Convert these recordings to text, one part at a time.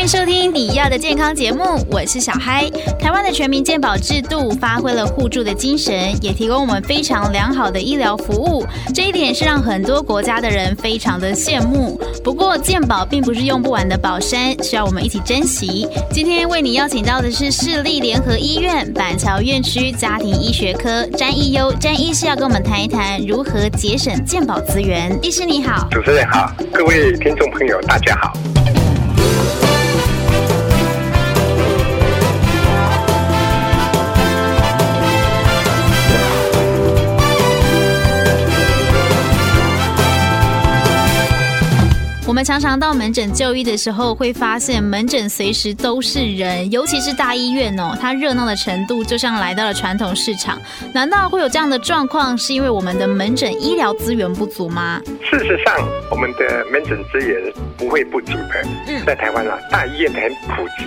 欢迎收听你要的健康节目，我是小嗨。台湾的全民健保制度发挥了互助的精神，也提供我们非常良好的医疗服务，这一点是让很多国家的人非常的羡慕。不过，健保并不是用不完的宝山，需要我们一起珍惜。今天为你邀请到的是市立联合医院板桥院区家庭医学科詹义优詹医师，要跟我们谈一谈如何节省健保资源。医师你好，主持人好，各位听众朋友大家好。们常常到门诊就医的时候，会发现门诊随时都是人，尤其是大医院哦，它热闹的程度就像来到了传统市场。难道会有这样的状况，是因为我们的门诊医疗资源不足吗？事实上，我们的门诊资源不会不足的。嗯，在台湾啊，大医院很普及，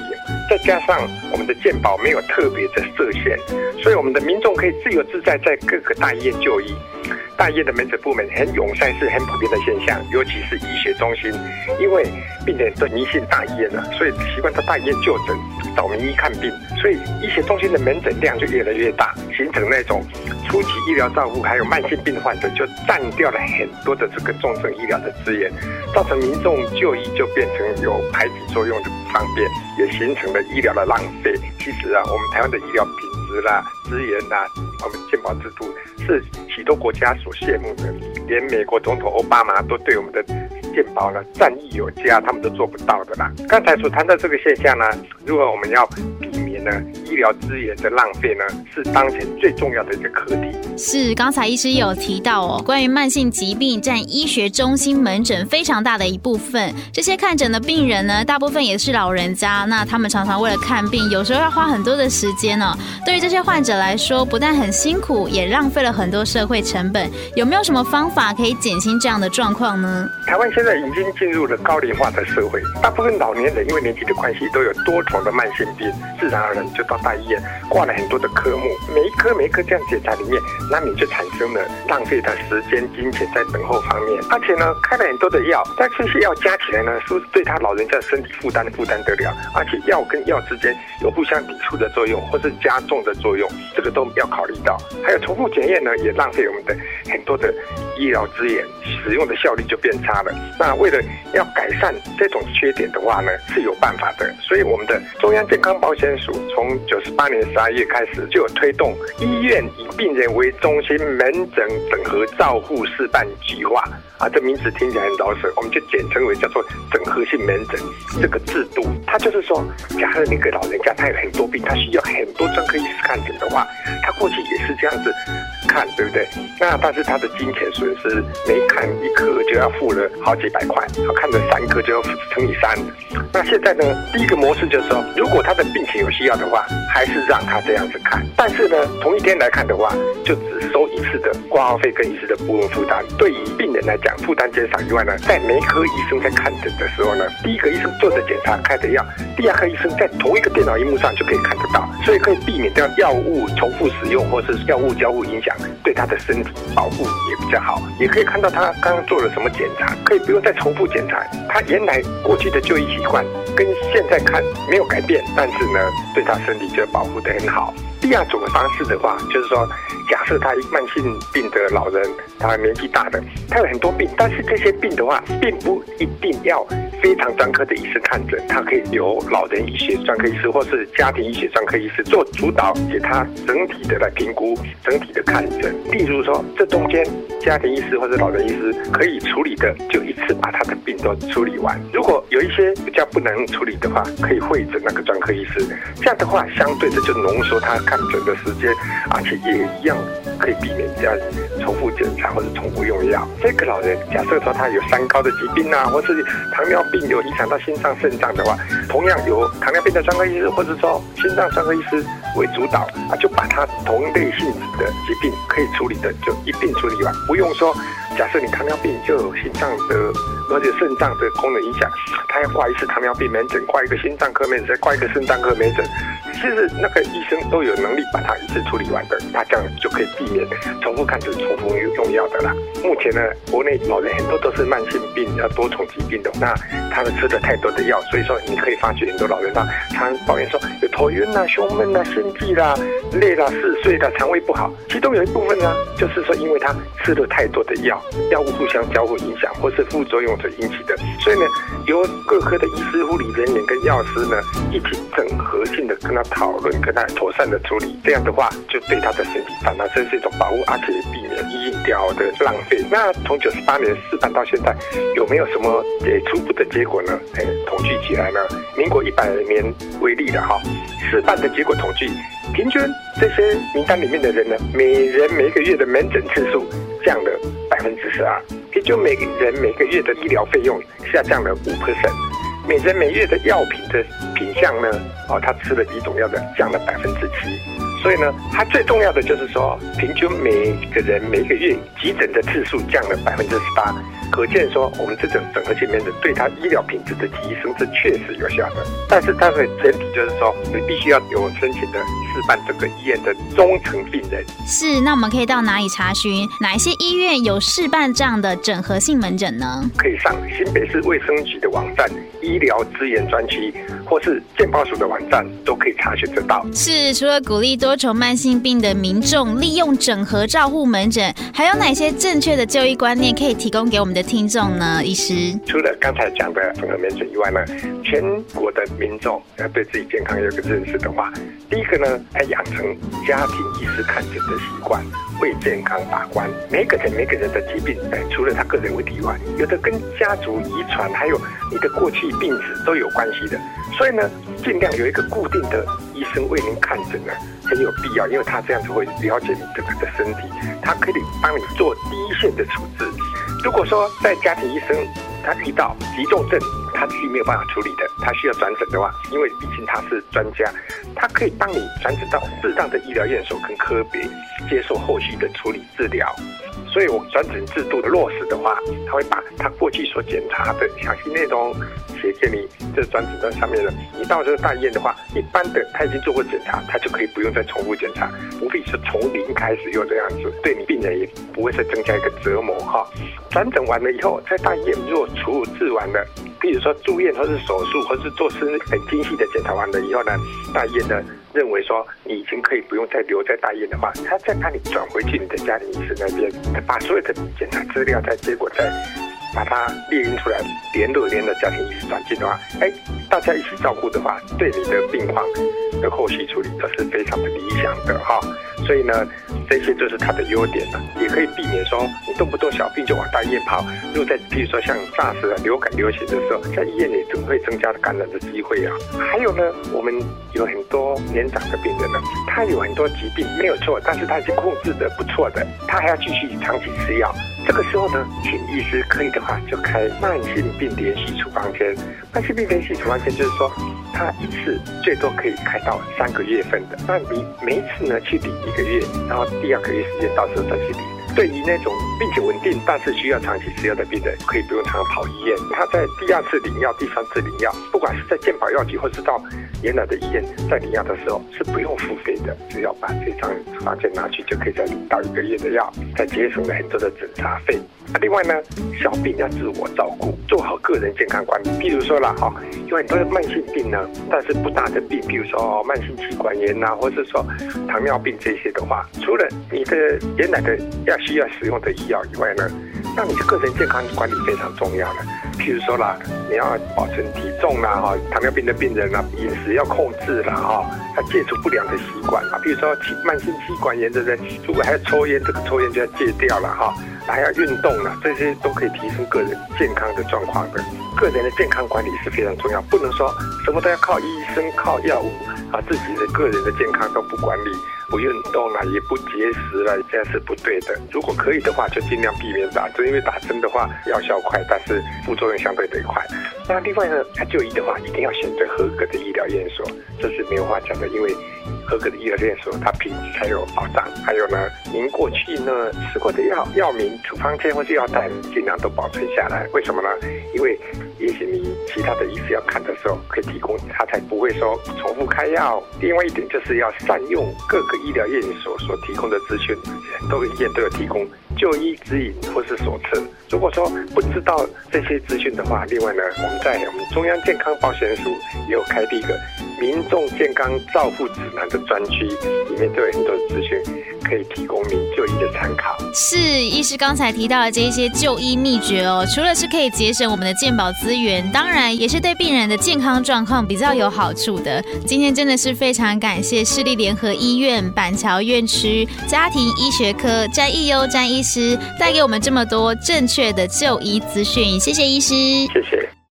再加上我们的健保没有特别的设限，所以我们的民众可以自由自在在各个大医院就医。大医院的门诊部门很涌塞是很普遍的现象，尤其是医学中心，因为病人都迷信大医院了，所以习惯到大医院就诊，找名医看病，所以医学中心的门诊量就越来越大，形成那种初级医疗照顾还有慢性病患者就占掉了很多的这个重症医疗的资源，造成民众就医就变成有排挤作用的不方便，也形成了医疗的浪费。其实啊，我们台湾的医疗品啦、资源啦，我们健保制度是许多国家所羡慕的，连美国总统奥巴马都对我们的健保呢赞誉有加，他们都做不到的啦。刚才所谈到这个现象呢，如果我们要避免呢医疗资源的浪费呢，是当前最重要的一个课题。是，刚才医师有提到哦，关于慢性疾病占医学中心门诊非常大的一部分，这些看诊的病人呢，大部分也是老人家，那他们常常为了看病，有时候要花很多的时间呢、对于这些患者来说，不但很辛苦，也浪费了很多社会成本。有没有什么方法可以减轻这样的状况呢？台湾现在已经进入了高龄化的社会，大部分老年人因为年纪的关系，都有多重的慢性病，自然而然就到大医院挂了很多的科目，每一科每一科这样检查里面，难免就产生了浪费的时间、金钱在等候方面。而且呢，开了很多的药，但这些药加起来呢，是不是对他老人家身体负担负担得了？而且药跟药之间有互相抵触的作用，或是加重的作用，这个都要考虑到。还有重复检验呢，也浪费我们的很多的医疗资源，使用的效率就变差那为了要改善这种缺点的话呢，是有办法的。所以我们的中央健康保险署从九十八年十二月开始就有推动医院以病人为中心门诊整合照护示范计划啊，这名字听起来很绕舌，我们就简称为叫做整合性门诊这个制度。它就是说，假设那个老人家他有很多病，他需要很多专科医师看诊的话，他过去也是这样子看，对不对？那但是他的金钱损失，每看一科就要付了好几百块，他看了三科就要乘以三。那现在呢，第一个模式就是说，如果他的病情有需要的话，还是让他这样子看。但是呢，同一天来看的话，就只收一次的挂号费跟一次的部分负担。对于病人来讲，负担减少以外呢，在每一科医生在看诊的时候呢，第一个医生做的检查开的药，第二个医生在同一个电脑荧幕上就可以看得到，所以可以避免掉药物重复使用或是药物交互影响对他的身体保护也比较好。也可以看到他刚刚做了什么检查，可以不用再重复检查。他原来过去的就医习惯跟现在看没有改变，但是呢，对他身体就保护得很好。第二种方式的话，就是说，假设他一慢性病的老人，他年纪大的，他有很多病，但是这些病的话，并不一定要非常专科的医师看诊，他可以由老人医学专科医师或是家庭医学专科医师做主导，给他整体的来评估，整体的看诊。例如说，这中间家庭医师或者老人医师可以处理的，就一次把他的病都处理完。如果有一些比较不能处理的话，可以会诊那个专科医师。这样的话，相对的就浓缩他看诊的时间，而且也一样可以避免这样重复检查或者重复用药。这个老人假设说他有三高的疾病啊，或是糖尿病病有影响到心脏、肾脏的话，同样有糖尿病的专科医师或者说心脏专科医师为主导啊，就把它同类性质的疾病可以处理的就一并处理完，不用说假设你糖尿病就有心脏的。而且肾脏的功能影响，他要挂一次糖尿病门诊，挂一个心脏科门诊，挂一个肾脏科门诊。其实那个医生都有能力把它一次处理完的，他这样就可以避免重复看诊、重复用药的啦。目前呢，国内老人很多都是慢性病、要多重疾病的，那他们吃了太多的药，所以说你可以发觉很多老人他常抱怨说有头晕呐、啊、胸闷呐、啊、心悸啦、累啦、嗜睡啦、肠胃不好，其中有一部分呢，就是说因为他吃了太多的药，药物互相交互影响，或是副作用所引起的，所以呢，由各科的医师、护理人员跟药师呢一起整合性的跟他。讨论跟他妥善的处理，这样的话就对他的身体反而这是一种保护，而且避免医疗的浪费。那从九十八年试办到现在，有没有什么诶初步的结果呢？诶，统计起来呢，民国一百年为例的哈，试办的结果统计，平均这些名单里面的人呢，每人每个月的门诊次数降了百分之十二，平均每个人每个月的医疗费用下降了五 percent。每人每月的药品的品相呢，哦，他吃了几种药的降了百分之七，所以呢，他最重要的就是说，平均每个人每个月急诊的次数降了百分之十八。可见说，我们这种整合性面诊对他医疗品质的提升是确实有效的。但是它的前提就是说，你必须要有申请的示范这个医院的中层病人。是，那我们可以到哪里查询哪一些医院有示范这样的整合性门诊呢？可以上新北市卫生局的网站医疗资源专区，或是健保署的网站都可以查询得到。是，除了鼓励多重慢性病的民众利用整合照护门诊，还有哪些正确的就医观念可以提供给我们的？听众呢，医师除了刚才讲的整合门诊以外呢，全国的民众要对自己健康有个认识的话，第一个呢，要养成家庭医师看诊的习惯，为健康把关。每个人每个人的疾病，哎，除了他个人问题以外，有的跟家族遗传，还有你的过去病史都有关系的。所以呢，尽量有一个固定的医生为您看诊呢，很有必要，因为他这样子会了解你整个的身体，他可以帮你做第一线的处置。如果说在家庭医生他遇到急重症，他自己没有办法处理的，他需要转诊的话，因为毕竟他是专家，他可以帮你转诊到适当的医疗院所跟科别，接受后续的处理治疗。所以，我转诊制度的落实的话，他会把他过去所检查的详细内容写给你，这转诊单上面的。你到这个大医院的话，一般的他已经做过检查，他就可以不用再重复检查，不必是从零开始又这样子，对你病人也不会再增加一个折磨哈。转诊完了以后，在大医院如果处置完了，比如说住院或是手术，或是做是很精细的检查完了以后呢，大医院呢认为说你已经可以不用再留在大医院的话，他再把你转回去你的家庭医生那边，把所有的检查资料再结果再把它列印出来，联络联络家庭医生转进的话，哎，大家一起照顾的话，对你的病况的后续处理都是非常的理想的哈。所以呢。这些就是它的优点了，也可以避免说你动不动小病就往大医院跑。如果在比如说像 SARS、流感流行的时候，在医院里总会增加感染的机会啊。还有呢，我们有很多年长的病人呢，他有很多疾病没有错，但是他已经控制的不错的，他还要继续长期吃药。这个时候呢，请医师可以的话就开慢性病连续处方箋。慢性病连续处方也就是说，他一次最多可以开到三个月份的。那你每一次呢去领一个月，然后第二个月时间到时候再去领。对于那种病情稳定但是需要长期吃药的病人，可以不用常常跑医院。他在第二次领药、第三次领药，不管是在健保药局或是到原来的医院在领药的时候，是不用付费的，只要把这张处方箋拿去就可以再领到一个月的药，再节省了很多的诊查费。啊，另外呢，小病要自我照顾，做好个人健康管理。譬如说了哈，有很多慢性病呢，但是不大的病，比如说慢性气管炎呐，或者说糖尿病这些的话，除了你的原来的要需要使用的医药以外呢，那你的个人健康管理非常重要的。譬如说啦，你要保存体重啦，哈，糖尿病的病人啊，饮食要控制啦，哈，要戒除不良的习惯啊。比如说慢性气管炎的人，如果还要抽烟，这个抽烟就要戒掉了哈。还要运动啊，这些都可以提升个人健康的状况的。个人的健康管理是非常重要，不能说什么都要靠医生、靠药物啊，自己的个人的健康都不管理。不运动了，也不节食了，这样是不对的。如果可以的话，就尽量避免打针，因为打针的话药效快，但是副作用相对得快。那另外呢，他就医的话，一定要选择合格的医疗院所，这是没有话讲的。因为合格的医疗院所，它品质才有保障。还有呢，您过去呢吃过的药药名、处方箋或是药单，尽量都保存下来。为什么呢？因为也许你其他的医师要看的时候，可以提供，他才不会说重复开药。另外一点就是要善用各个医疗院所所提供的资讯，很多医院都有提供就医指引或是手册。如果说不知道这些资讯的话，另外呢，我们在我们中央健康保险署也有开辟一个民众健康照护指南的专区，里面都有很多资讯。可以提供您就医的参考。是，医师刚才提到的这一些就医秘诀哦，除了是可以节省我们的健保资源，当然也是对病人的健康状况比较有好处的。今天真的是非常感谢市立联合医院板桥院区家庭医学科詹义优詹医师带给我们这么多正确的就医资讯，谢谢医师，谢谢。